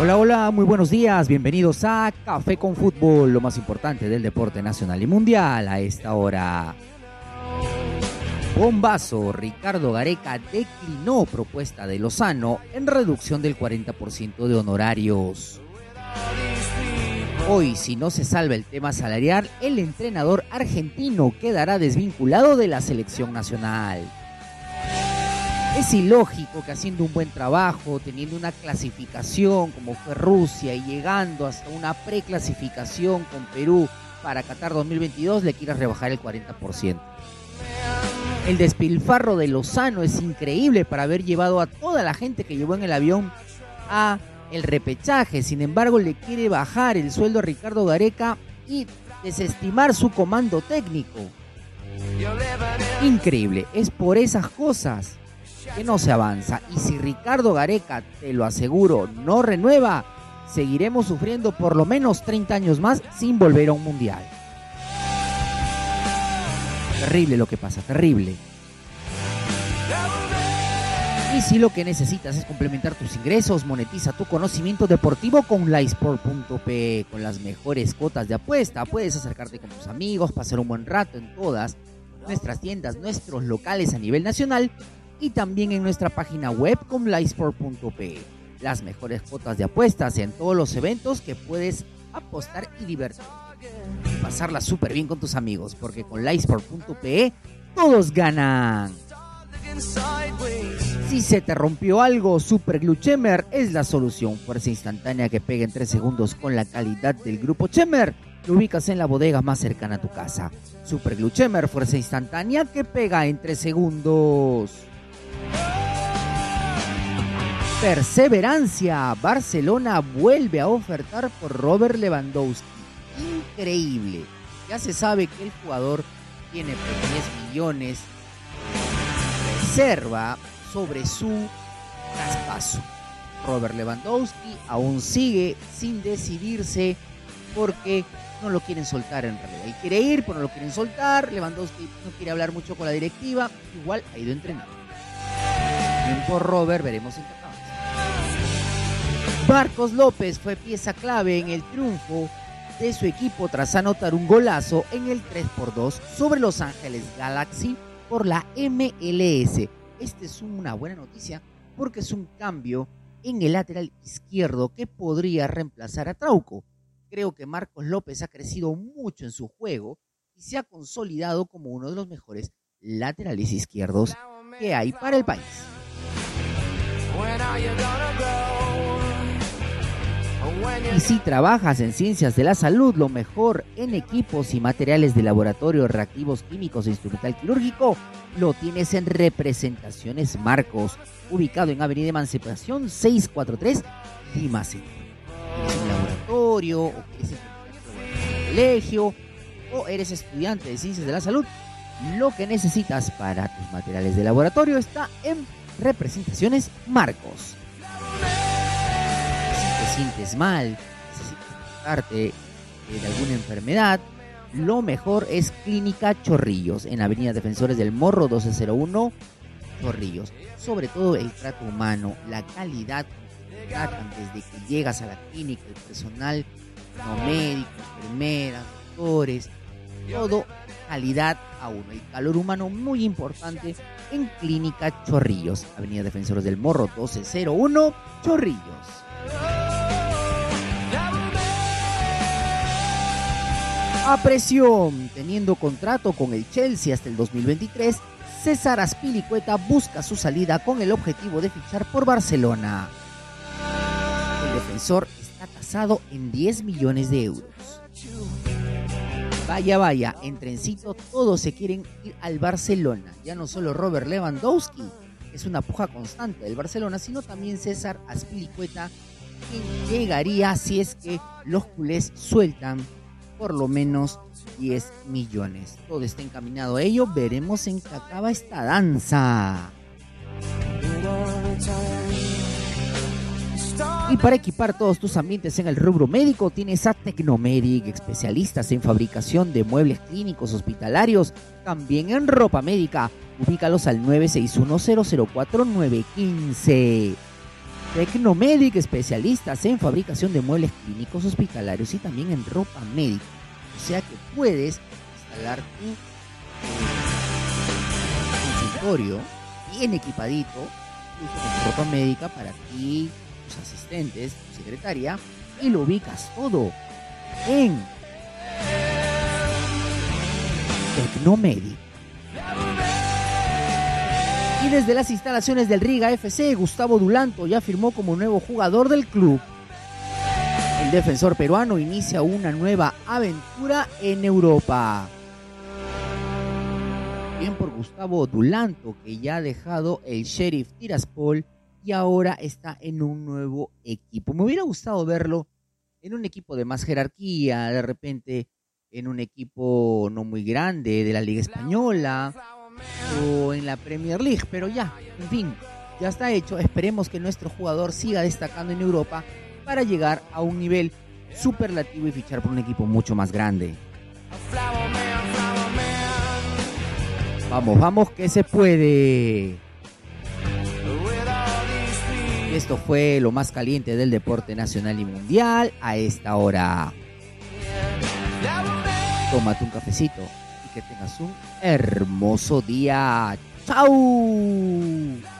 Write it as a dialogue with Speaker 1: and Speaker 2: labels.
Speaker 1: Hola, hola, muy buenos días, bienvenidos a Café con Fútbol, lo más importante del deporte nacional y mundial a esta hora. Bombazo, Ricardo Gareca declinó propuesta de Lozano en reducción del 40% de honorarios. Hoy, si no se salva el tema salarial, el entrenador argentino quedará desvinculado de la selección nacional. Es ilógico que haciendo un buen trabajo, teniendo una clasificación como fue Rusia y llegando hasta una preclasificación con Perú para Qatar 2022, le quieras rebajar el 40%. El despilfarro de Lozano es increíble para haber llevado a toda la gente que llevó en el avión a el repechaje. Sin embargo, le quiere bajar el sueldo a Ricardo Gareca y desestimar su comando técnico. Increíble, es por esas cosas que no se avanza. Y si Ricardo Gareca, te lo aseguro, no renueva, seguiremos sufriendo por lo menos 30 años más sin volver a un mundial. Terrible lo que pasa, terrible. Y si lo que necesitas es complementar tus ingresos, monetiza tu conocimiento deportivo con Lysport.p con las mejores cuotas de apuesta. Puedes acercarte con tus amigos, pasar un buen rato en todas nuestras tiendas, nuestros locales a nivel nacional y también en nuestra página web con Lysport.p Las mejores cuotas de apuestas en todos los eventos que puedes apostar y divertir. pasarla súper bien con tus amigos, porque con Lysport.pe todos ganan. Si se te rompió algo, Super Glue Chemer es la solución. Fuerza instantánea que pega en 3 segundos con la calidad del grupo Chemer. Lo ubicas en la bodega más cercana a tu casa. Super Glue Chemer, fuerza instantánea que pega en 3 segundos. Perseverancia. Barcelona vuelve a ofertar por Robert Lewandowski. Increíble. Ya se sabe que el jugador tiene 10 millones reserva sobre su traspaso. Robert Lewandowski aún sigue sin decidirse porque no lo quieren soltar en realidad. Él quiere ir, pero no lo quieren soltar. Lewandowski no quiere hablar mucho con la directiva. Igual ha ido a entrenar. Bien por Robert, veremos en qué. Marcos López fue pieza clave en el triunfo de su equipo tras anotar un golazo en el 3x2 sobre Los Ángeles Galaxy por la MLS. Esta es una buena noticia porque es un cambio en el lateral izquierdo que podría reemplazar a Trauco. Creo que Marcos López ha crecido mucho en su juego y se ha consolidado como uno de los mejores laterales izquierdos que hay para el país. Y si trabajas en ciencias de la salud, lo mejor en equipos y materiales de laboratorio, reactivos químicos e instrumental quirúrgico, lo tienes en Representaciones Marcos, ubicado en Avenida Emancipación 643, Lima City. ¿Tienes un laboratorio o quieres un colegio o eres estudiante de ciencias de la salud? Lo que necesitas para tus materiales de laboratorio está en Representaciones Marcos sientes mal, necesitas tratarte eh, de alguna enfermedad, lo mejor es Clínica Chorrillos, en Avenida Defensores del Morro 1201, Chorrillos. Sobre todo el trato humano, la calidad desde que llegas a la clínica, el personal no médico, enfermeras, doctores, todo calidad a uno. El calor humano muy importante en Clínica Chorrillos, Avenida Defensores del Morro 1201, Chorrillos. A presión, teniendo contrato con el Chelsea hasta el 2023, César Aspilicueta busca su salida con el objetivo de fichar por Barcelona. El defensor está tasado en 10 millones de euros. Vaya, vaya, en trencito todos se quieren ir al Barcelona. Ya no solo Robert Lewandowski, es una puja constante del Barcelona, sino también César Aspilicueta, quien llegaría si es que los culés sueltan por lo menos 10 millones. Todo está encaminado a ello. Veremos en qué acaba esta danza. Y para equipar todos tus ambientes en el rubro médico, tienes a Tecnomedic, especialistas en fabricación de muebles clínicos hospitalarios, también en ropa médica. Ubícalos al 961-004-915. Tecnomedic, especialistas en fabricación de muebles clínicos hospitalarios y también en ropa médica. O sea que puedes instalar tu consultorio bien equipadito, con ropa médica para ti, tus asistentes, tu secretaria, y lo ubicas todo en Tecnomedic. Y desde las instalaciones del Riga FC, Gustavo Dulanto ya firmó como nuevo jugador del club. El defensor peruano inicia una nueva aventura en Europa. Bien por Gustavo Dulanto, que ya ha dejado el Sheriff Tiraspol y ahora está en un nuevo equipo. Me hubiera gustado verlo en un equipo de más jerarquía, de repente en un equipo no muy grande de la Liga Española o en la Premier League, pero ya, en fin, ya está hecho. Esperemos que nuestro jugador siga destacando en Europa para llegar a un nivel superlativo y fichar por un equipo mucho más grande. Vamos, vamos que se puede. Esto fue lo más caliente del deporte nacional y mundial a esta hora. Tómate un cafecito que tengas un hermoso día. ¡Chao!